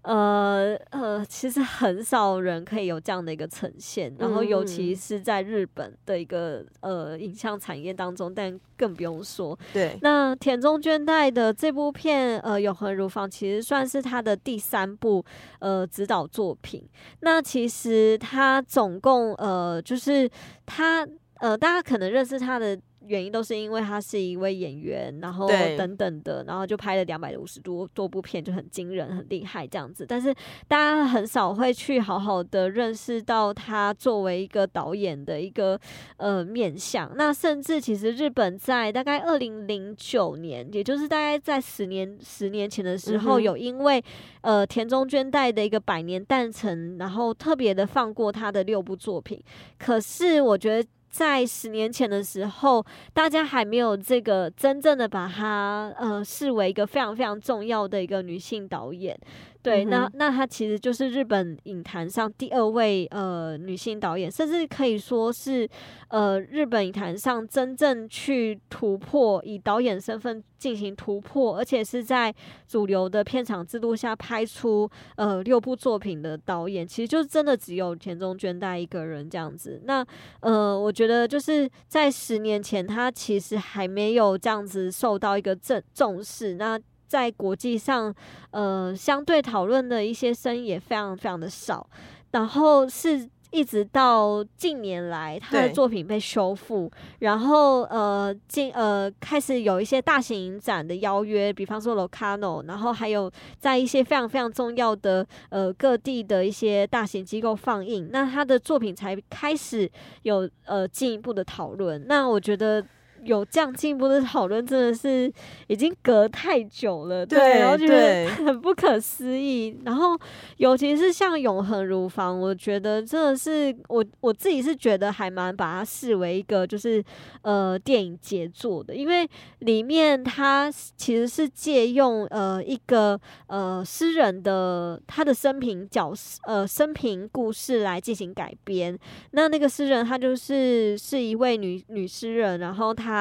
呃呃，其实很少人可以有这样的一个呈现，然后尤其是在日本的一个呃影像产业当中，但更不用说。对，那田中绢代的这部片呃《永恒如房》其实算是他的第三部呃指导作品。那其实他总共呃就是他呃大家可能认识他的。原因都是因为他是一位演员，然后等等的，然后就拍了两百五十多多部片，就很惊人、很厉害这样子。但是大家很少会去好好的认识到他作为一个导演的一个呃面相。那甚至其实日本在大概二零零九年，也就是大概在十年十年前的时候，有因为呃田中绢代的一个百年诞辰，然后特别的放过他的六部作品。可是我觉得。在十年前的时候，大家还没有这个真正的把她呃视为一个非常非常重要的一个女性导演。对，那那她其实就是日本影坛上第二位呃女性导演，甚至可以说是呃日本影坛上真正去突破以导演身份进行突破，而且是在主流的片场制度下拍出呃六部作品的导演，其实就真的只有田中绢代一个人这样子。那呃，我觉得就是在十年前，他其实还没有这样子受到一个正重视。那在国际上，呃，相对讨论的一些声音也非常非常的少。然后是一直到近年来他的作品被修复，然后呃进呃开始有一些大型影展的邀约，比方说 Locano，然后还有在一些非常非常重要的呃各地的一些大型机构放映，那他的作品才开始有呃进一步的讨论。那我觉得。有这样进一步的讨论，真的是已经隔太久了，对，对然后觉对得 很不可思议。然后，尤其是像《永恒如房》，我觉得真的是我我自己是觉得还蛮把它视为一个就是呃电影杰作的，因为里面它其实是借用呃一个呃诗人的他的生平角色呃生平故事来进行改编。那那个诗人他就是是一位女女诗人，然后她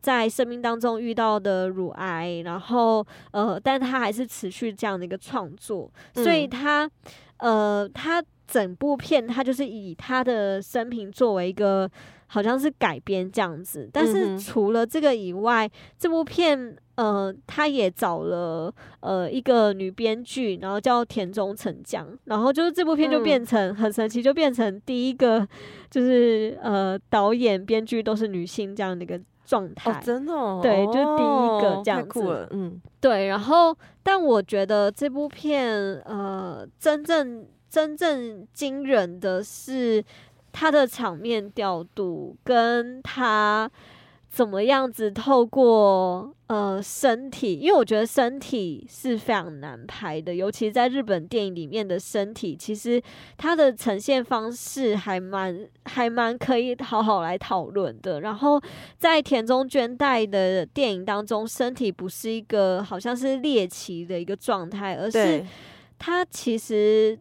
在生命当中遇到的乳癌，然后呃，但他还是持续这样的一个创作，所以他呃他整部片他就是以他的生平作为一个。好像是改编这样子，但是除了这个以外，这部片呃，他也找了呃一个女编剧，然后叫田中成江，然后就是这部片就嗯。变成、很神奇，就变成第一个就是呃导演编剧都是女性这样的一个状态。哦，真的、哦，对就是第一个哦这样子嗯，对，然后但我觉得这部片呃，真正真正惊人的是它的场面调度，跟它怎么样子透过呃身体，因为我觉得身体是非常难拍的，尤其在日本电影里面的身体，其实它的呈现方式还蛮还蛮可以好好来讨论的。然后在田中绢代的电影当中，身体不是一个好像是猎奇的一个状态，而是对，它其实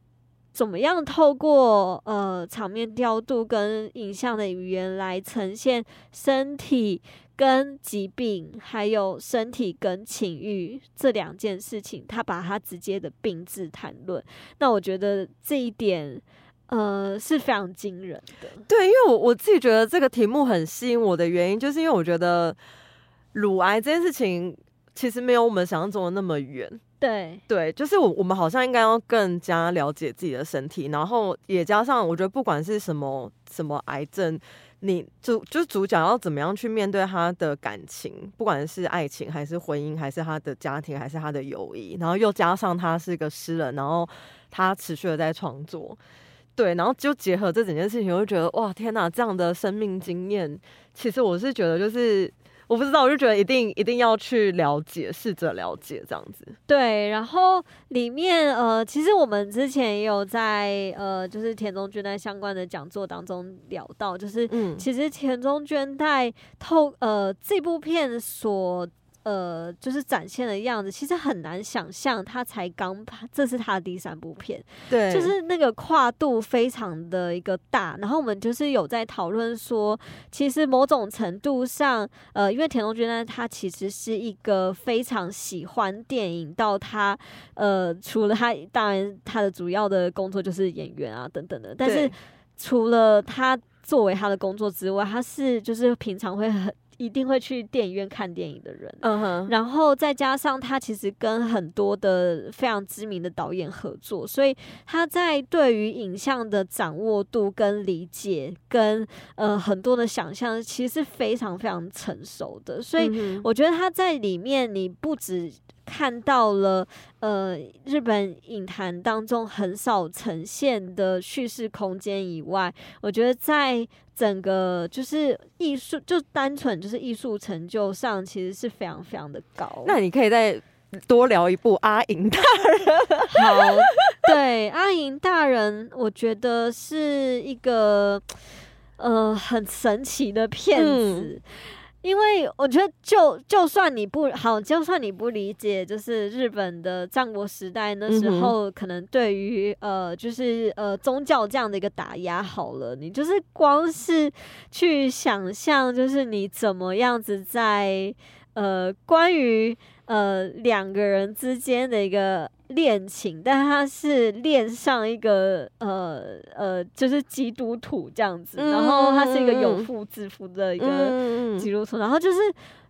怎么样透过呃场面调度跟影像的语言来呈现身体跟疾病，还有身体跟情欲这两件事情，他把它直接的并置谈论。那我觉得这一点。呃，是非常惊人的。对，因为我我自己觉得这个题目很吸引我的原因，就是因为我觉得乳癌这件事情其实没有我们想象中的那么远。对，对，就是我我们好像应该要更加了解自己的身体，然后也加上我觉得不管是什么什么癌症，你主就是主角要怎么样去面对他的感情，不管是爱情还是婚姻，还是他的家庭，还是他的友谊，然后又加上他是一个诗人，然后他持续的在创作。对，然后就结合这整件事情，我就觉得哇，天哪，这样的生命经验，其实我是觉得就是我不知道，我就觉得一定一定要去了解，试着了解这样子。对，然后里面呃，其实我们之前也有在呃，就是田中绢代相关的讲座当中聊到，就是嗯，其实田中绢代透呃这部片所呃就是展现的样子，其实很难想象他才刚拍，这是他的第三部片，对，就是那个跨度非常的一个大，然后我们就是有在讨论说，其实某种程度上，呃，因为田中君呢，他其实是一个非常喜欢电影，到他呃，除了他当然他的主要的工作就是演员啊等等的，但是除了他作为他的工作之外，他是就是平常会很一定会去电影院看电影的人。嗯哼，然后再加上他其实跟很多的非常知名的导演合作，所以他在对于影像的掌握度跟理解跟呃很多的想象，其实是非常非常成熟的。所以我觉得他在里面，你不止看到了呃日本影坛当中很少呈现的叙事空间以外，我觉得在整个就是艺术，就单纯就是艺术成就上，其实是非常非常的高。那你可以再多聊一部《阿银大人好，对阿银大人，我觉得是一个呃很神奇的片子。因为我觉得就，就算你不好，就算你不理解，就是日本的战国时代那时候，可能对于呃，就是呃宗教这样的一个打压，好了，你就是光是去想象，就是你怎么样子在呃关于呃两个人之间的一个恋情，但他是恋上一个呃呃，就是基督徒这样子，然后他是一个有嗯妇之夫的一个。嗯基督徒，然后就是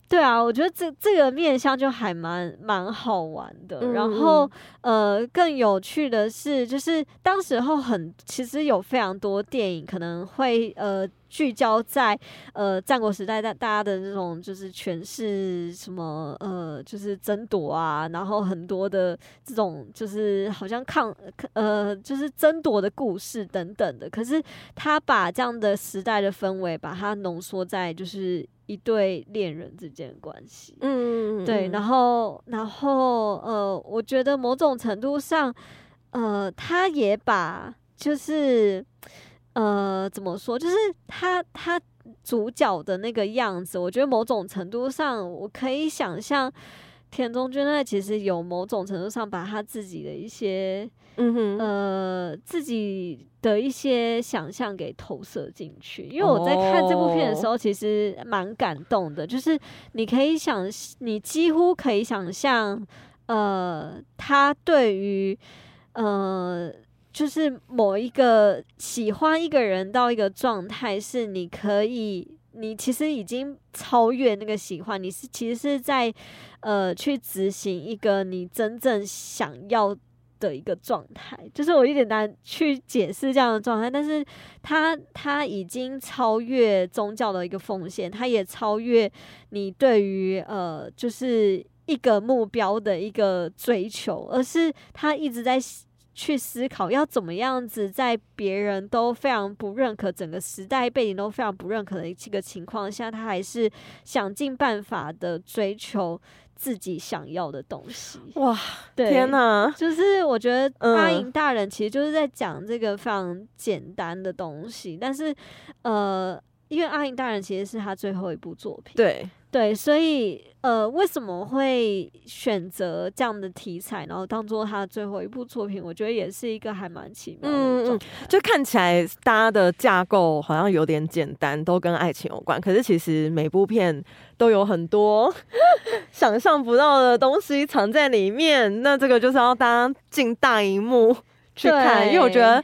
对啊，我觉得这这个面相就还蛮蛮好玩的。嗯然后呃，更有趣的是，就是当时候很其实有非常多电影可能会呃聚焦在呃战国时代大大家的这种就是权势什么呃就是争夺啊，然后很多的这种就是好像抗呃就是争夺的故事等等的。可是他把这样的时代的氛围，把它浓缩在就是一对恋人之间的关系。嗯，对，然后，然后，呃，我觉得某种程度上，呃，他也把就是，呃，怎么说，就是他他主角的那个样子，我觉得某种程度上，我可以想象田中君奈其实有某种程度上把他自己的一些嗯哼，呃自己的一些想象给投射进去，因为我在看这部片的时候，其实蛮感动的，就是你可以想，你几乎可以想象，呃，他对于呃。就是某一个喜欢一个人到一个状态，是你可以，你其实已经超越那个喜欢，你是其实是在呃去执行一个你真正想要的一个状态，就是我有点难去解释这样的状态，但是他他已经超越宗教的一个奉献，他也超越你对于呃就是一个目标的一个追求，而是他一直在去思考要怎么样子在别人都非常不认可，整个时代背景都非常不认可的这个情况下，他还是想尽办法的追求自己想要的东西。哇，对，天哪，就是我觉得嗯阿银大人其实就是在讲这个非常简单的东西，但是呃，因为阿银大人其实是他最后一部作品，对，对，所以呃，为什么会选择这样的题材，然后当做他最后一部作品？我觉得也是一个还蛮奇妙的嗯嗯。就看起来大家的架构好像有点简单，都跟爱情有关，可是其实每部片都有很多 想象不到的东西藏在里面。那这个就是要大家进大荧幕去看，因为我觉得。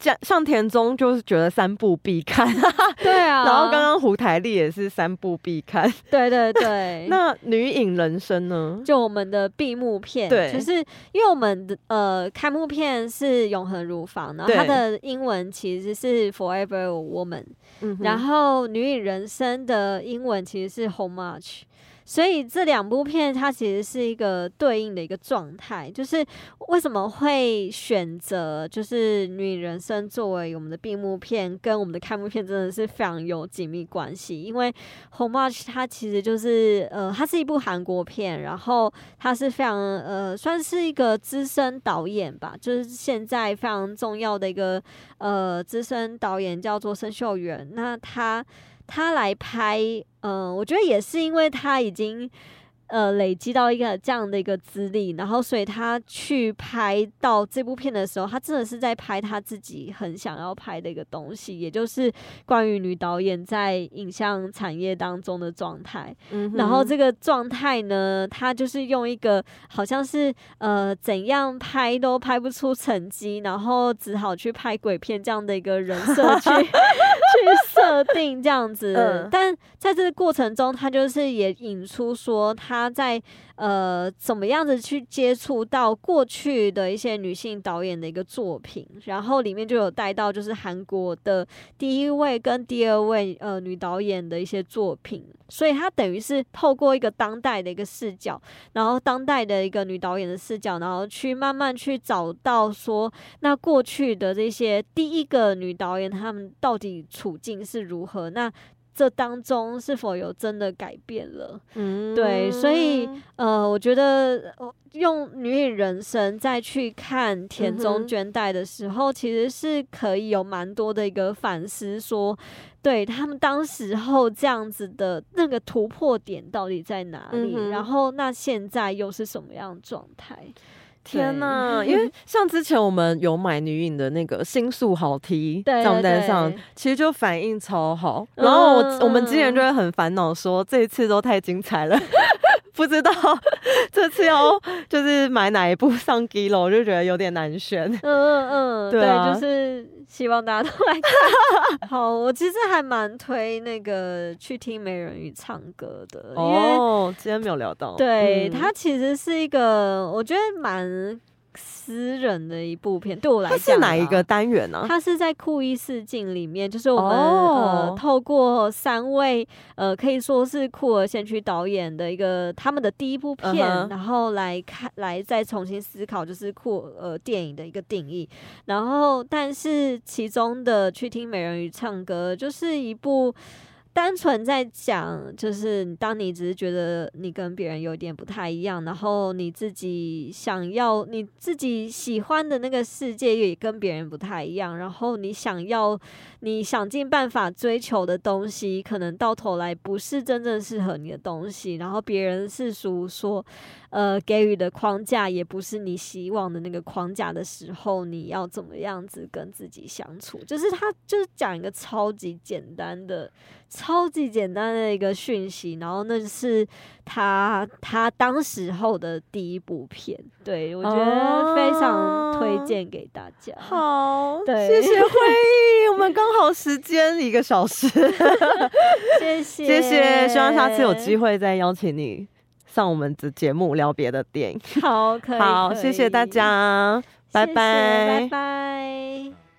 像像田中就是觉得三部必看，对啊，然后刚刚胡台丽也是三部必看。对对 对，那女影人生呢？就我们的闭幕片，对就是因为我们的呃开幕片是《永恒如房》，然后它的英文其实是 Forever Woman，、嗯然后《女影人生》的英文其实是 How Much。所以这两部片它其实是一个对应的一个状态，就是为什么会选择就是《女人生》作为我们的闭幕片，跟我们的开幕片真的是非常有紧密关系。因为《How Much》它其实就是呃，它是一部韩国片，然后它是非常呃，算是一个资深导演吧，就是现在非常重要的一个呃资深导演叫做申秀元，那他。他来拍，嗯、我觉得也是因为他已经呃累积到一个这样的一个资历，然后所以他去拍到这部片的时候，他真的是在拍他自己很想要拍的一个东西，也就是关于女导演在影像产业当中的状态。嗯然后这个状态呢，他就是用一个好像是呃怎样拍都拍不出成绩，然后只好去拍鬼片这样的一个人设去去 设定这样子。嗯但在这个过程中，他就是也引出说他在呃怎么样子去接触到过去的一些女性导演的一个作品，然后里面就有带到就是韩国的第一位跟第二位呃女导演的一些作品，所以他等于是透过一个当代的一个视角，然后当代的一个女导演的视角，然后去慢慢去找到说，那过去的这些第一个女导演她们到底处境是如何？那这当中是否有真的改变了？嗯对，所以呃，我觉得呃用《女影人生》再去看田嗯中哼绢代的时候，其实是可以有蛮多的一个反思说，对他们当时候这样子的那个突破点到底在哪里？嗯然后那现在又是什么样的状态？天对呐！因为像之前我们有买女影的那个星宿好踢对账单上，其实就反应超好。然后我、嗯我们之前就会很烦恼说，这一次都太精彩了，不知道 这次要就是买哪一部上 Gilo，我就觉得有点难选。嗯嗯嗯，对啊就是希望大家都来看。好，我其实还蛮推那个去听美人鱼唱歌的，因为哦，今天没有聊到，对嗯它其实是一个我觉得蛮私人的一部片，对我来它讲它是哪一个？单元呢？它是在酷一试镜里面，就是我们、哦呃透过三位呃可以说是酷儿先驱导演的一个他们的第一部片，嗯然后来看来再重新思考就是酷呃电影的一个定义。然后但是其中的去听美人鱼唱歌，就是一部。单纯在讲，就是当你只是觉得你跟别人有点不太一样，然后你自己想要你自己喜欢的那个世界也跟别人不太一样，然后你想要你想尽办法追求的东西，可能到头来不是真正适合你的东西，然后别人世俗说，呃，给予的框架也不是你希望的那个框架的时候，你要怎么样子跟自己相处？就是他就是讲一个超级简单的。超级简单的一个讯息，然后那是他他当时候的第一部片，对我觉得非常推荐给大家。好，对谢谢 会议，我们刚好时间一个小时，谢谢 谢谢，希望下次有机会再邀请你上我们的节目聊别的电影。好，可以，好，谢谢大，家，拜拜拜拜。